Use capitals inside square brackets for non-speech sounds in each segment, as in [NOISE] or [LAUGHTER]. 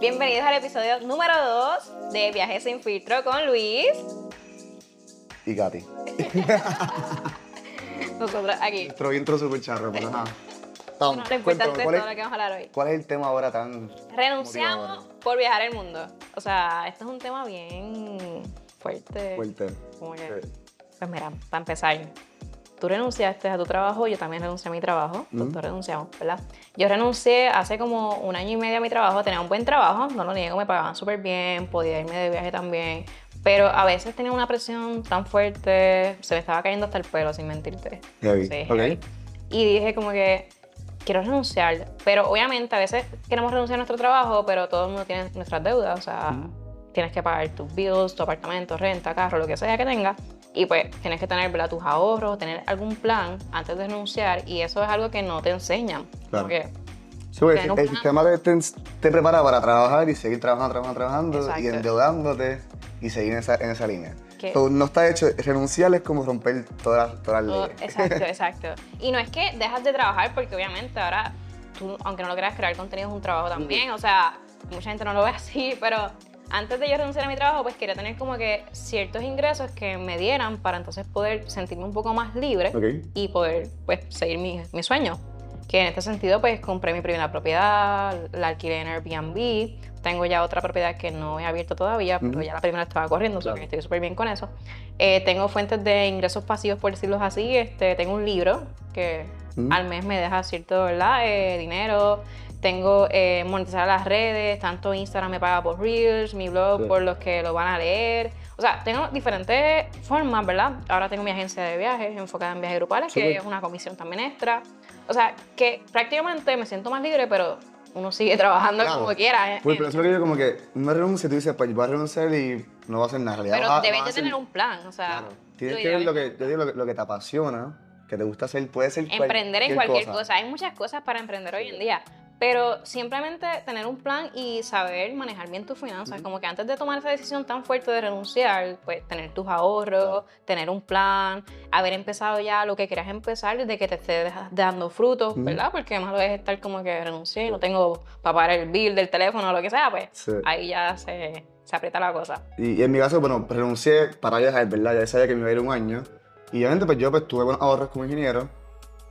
Bienvenidos al episodio número 2 de Viajes sin filtro con Luis. Y Katy. [LAUGHS] Nosotros aquí. Nuestro intro súper charro, pero nada. Bueno, lo importante es ¿cuál, todo lo que vamos a hablar hoy. cuál es el tema ahora tan Renunciamos motivador? por viajar el mundo. O sea, esto es un tema bien fuerte. fuerte? Como que, pues mira, para empezar, tú renunciaste a tu trabajo, yo también renuncié a mi trabajo, los dos renunciamos, ¿verdad? Yo renuncié hace como un año y medio a mi trabajo, tenía un buen trabajo, no lo niego, me pagaban súper bien, podía irme de viaje también, pero a veces tenía una presión tan fuerte, se me estaba cayendo hasta el pelo, sin mentirte. Heavy. Sí, Ok. heavy. Y dije como que quiero renunciar, pero obviamente a veces queremos renunciar a nuestro trabajo, pero todo el mundo tiene nuestras deudas, o sea, tienes que pagar tus bills, tu apartamento, renta, carro, lo que sea que tengas. Y pues tienes que tener ¿verdad? tus ahorros, tener algún plan antes de renunciar y eso es algo que no te enseñan. Claro. Porque Sí, porque el, el sistema te, te, te prepara para trabajar y seguir trabajando, trabajando, trabajando y Exacto. endeudándote y seguir en esa, en esa línea. So, no está hecho, renunciar es como romper todas las, todas las todo- leyes. exacto, [LAUGHS] exacto. Y no es que dejas de trabajar porque obviamente ahora tú, aunque no lo creas, crear contenido es un trabajo también. O sea, mucha gente no lo ve así, pero antes de yo renunciar a mi trabajo, pues quería tener como que ciertos ingresos que me dieran para entonces poder sentirme un poco más libre y poder pues seguir mi, mi sueño. Que en este sentido pues compré mi primera propiedad, la alquilé en Airbnb, tengo ya otra propiedad que no he abierto todavía, pero ya la primera estaba corriendo, Claro. que estoy súper bien con eso. Eh, tengo fuentes de ingresos pasivos, por decirlo así, este, tengo un libro que al mes me deja cierto ¿verdad? Eh, dinero. Tengo eh, monetizar las redes, tanto Instagram me paga por Reels, mi blog Sí. por los que lo van a leer. O sea, tengo diferentes formas, ¿verdad? Ahora tengo mi agencia de viajes enfocada en viajes grupales, que Súper. es una comisión también extra. O sea, que prácticamente me siento más libre, pero uno sigue [LAUGHS] trabajando Claro. como quiera. ¿eh? Pues, pero eso es lo que yo como que no renuncio, tú dices, pues voy a renunciar y no va a hacer nada. Realidad, Pero vas debes vas de hacer- tener un plan, o sea. Claro. Tienes que ver lo que, yo digo, lo, que- lo que te apasiona, que te gusta hacer, puede ser Emprender en cualquier cosa. Hay muchas cosas para emprender hoy en día. Pero simplemente tener un plan y saber manejar bien tus finanzas. Como que antes de tomar esa decisión tan fuerte de renunciar, pues tener tus ahorros, tener un plan, haber empezado ya lo que quieras empezar desde que te esté dando frutos, Ujú. ¿verdad? Porque más lo es estar como que renuncié, no tengo para pagar el bill del teléfono o lo que sea, pues Sí. ahí ya se, se aprieta la cosa. Y, y en mi caso, bueno, renuncié para viajar, ¿verdad? Ya sabía que me iba a ir un año. Y obviamente, pues yo pues, tuve buenos ahorros como ingeniero.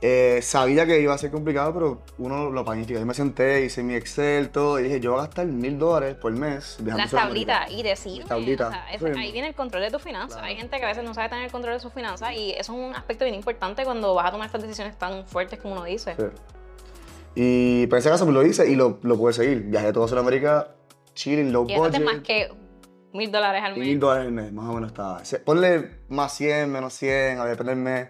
Eh, sabía que iba a ser complicado, pero uno lo planifica. Yo me senté, hice mi Excel, todo, y dije, yo voy a gastar mil dólares por mes Las tablitas y decir, o sea, eso- ahí viene el control de tus finanzas. Claro. Hay gente que a veces no sabe tener el control de sus finanzas y eso es un aspecto bien importante cuando vas a tomar estas decisiones tan fuertes como uno dice. Sí. Y por ese caso, pues lo hice y lo, lo pude seguir. Viajé a toda Sudamérica, chilling, low Y eso budget. más que mil dólares al mes. mil dólares al mes, más o menos estaba. Ponle más 100, menos 100, a depende del mes.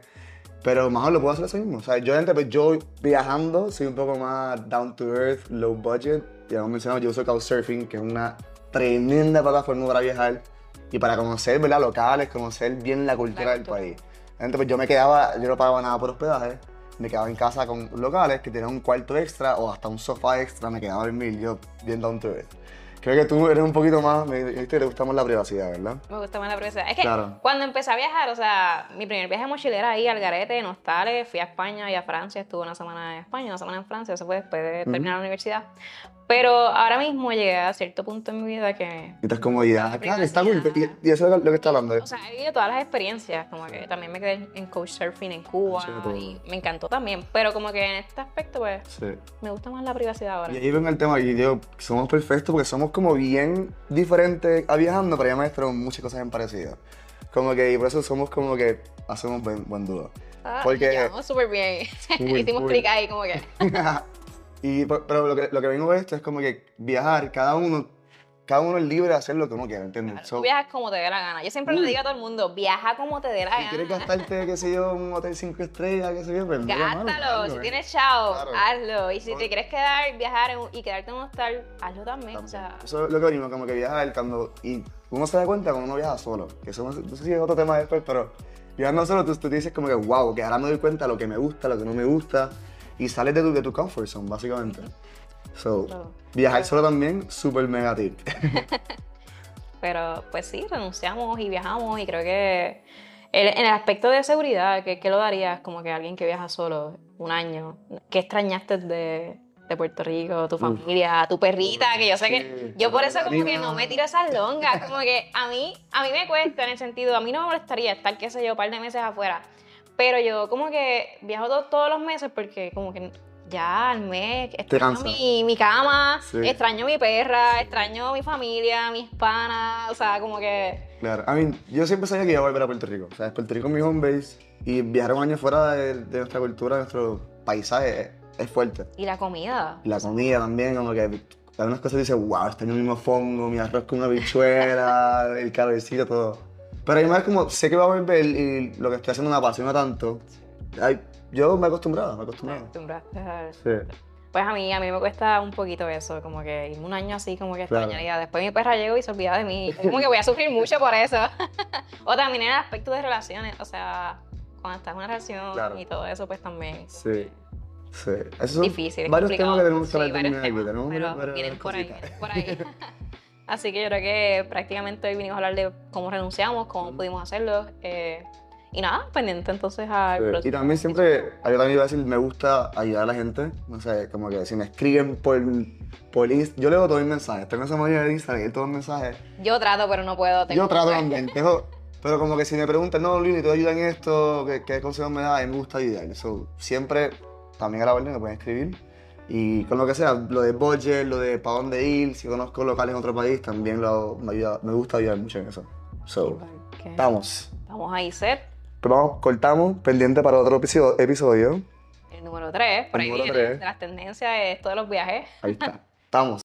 Pero más o menos lo puedo hacer eso mismo. O sea, yo, pues, yo viajando soy un poco más down to earth, low budget. Ya hemos mencionado, yo uso Couchsurfing, que es una tremenda plataforma para viajar y para conocer, ¿verdad? Locales, conocer bien la cultura del país. Gente, pues yo me quedaba, yo no pagaba nada por hospedaje. Me quedaba en casa con locales que tenían un cuarto extra o hasta un sofá extra. Me quedaba a dormir yo bien down to earth. Creo que tú eres un poquito más, me dijiste que te gusta más la privacidad, ¿verdad? Me gusta más la privacidad. Es que Claro. cuando empecé a viajar, o sea, mi primer viaje mochilera ahí al Garete, en hostales, fui a España y a Francia, estuve una semana en España, una semana en Francia, eso fue después de terminar la universidad. Pero ahora mismo llegué a cierto punto en mi vida que Y estás como, ya, La claro, está cool. Y, y eso es lo que está hablando. O sea, he vivido todas las experiencias, como que también me quedé en couchsurfing en Cuba Sí, y me encantó también, pero como que en este aspecto pues sí. me gusta más la privacidad ahora. Y ahí ven el tema, y digo, somos perfectos porque somos como bien diferentes a viajando, pero además tenemos muchas cosas en parecido. Como que, y por eso somos como que hacemos buen, buen dúo. Ah, porque- súper bien. [LAUGHS] Hicimos clic ahí como que. [LAUGHS] y, pero lo que, lo que vengo de esto es como que viajar, cada uno, cada uno es libre de hacer lo que uno quiera, ¿entiendes? Tú So, viajas como te dé la gana. Yo siempre le Cool. digo a todo el mundo, viaja como te dé la si quieres gana. gastarte, qué sé yo, un hotel 5 estrellas, qué sé yo, pues Gástalo, hazlo, si eh. tienes chao, Claro. hazlo. Y si No. te quieres quedar, viajar en y quedarte en un hostal, hazlo también. O sea, Eso es lo que venimos, como que viajar cuando. Y uno se da cuenta cuando uno viaja solo. Que eso no sé no sé si es otro tema después, pero viajando solo, tú, tú te dices como que, wow, que ahora me doy cuenta de lo que me gusta, lo que no me gusta. Y sales de tu, de tu comfort zone, básicamente. So, viajar solo también, súper mega tip. [LAUGHS] Pero pues sí, renunciamos y viajamos y creo que el- en el aspecto de seguridad, ¿qué, qué lo darías como que alguien que viaja solo un año? ¿Qué extrañaste de, de Puerto Rico, tu familia, tu perrita, que yo sé que yo por eso como que no me tiro esas longas, como que a mí, a mí me cuesta en el sentido, a mí no me molestaría estar, qué sé yo, un par de meses afuera, pero yo como que viajo to- todos los meses porque como que ya al mes extraño mi, mi cama, Sí. extraño mi perra, extraño mi familia, mis panas, o sea, como que... Claro, I mean, yo siempre sabía que iba a volver a Puerto Rico. O sea, Puerto Rico es mi home base y viajar un año fuera de, de nuestra cultura, de nuestro paisaje, es, es fuerte. Y la comida. Y la comida también, como que algunas cosas dices, wow, extraño el mismo fongo, mi arroz con una bichuela, [LAUGHS] el calorcito, todo. Pero además como sé que va a volver y lo que estoy haciendo me apasiona tanto, ay, yo me he acostumbrado, me he acostumbrado. acostumbraste a eso. Sí. Pues a mí, a mí me cuesta un poquito eso, como que irme un año así, como que Claro. extrañaría. Después mi perra llegó y se olvida de mí. Como que voy a sufrir mucho por eso. [LAUGHS] o también en el aspecto de relaciones, o sea, cuando estás en una relación Claro. y todo eso, pues también. Sí. Sí. Son Difícil, es varios temas que tenemos que Sí, hablar varios también aquí. Tenemos pero varias- vienen por ahí, por ahí. [LAUGHS] Así que yo creo que prácticamente hoy vinimos a hablar de cómo renunciamos, cómo pudimos hacerlo. eh, y nada, pendiente entonces al Sí, Y también siempre, yo también iba a decir, me gusta ayudar a la gente. No sé, como que si me escriben por, por Inst- yo leo todos mis mensajes. Tengo esa manera de Instagram, leer todos los mensajes. Yo trato, pero no puedo. tengo- Yo trato también, tengo- pero como que si me preguntan, no, Lili, ¿tú ayudas en esto? ¿Qué, qué consejos me das? A mí me gusta ayudar. So, siempre, también a la orden me pueden escribir. Y con lo que sea, lo de budget, lo de para dónde ir, si conozco locales en otro país, también lo, me, ayuda, me gusta ayudar mucho en eso. So, estamos. Vamos ahí, Seth. Pero vamos, cortamos, pendiente para otro episodio. El número 3, por El ahí viene, tres. de las tendencias, de los viajes. Ahí está. Estamos.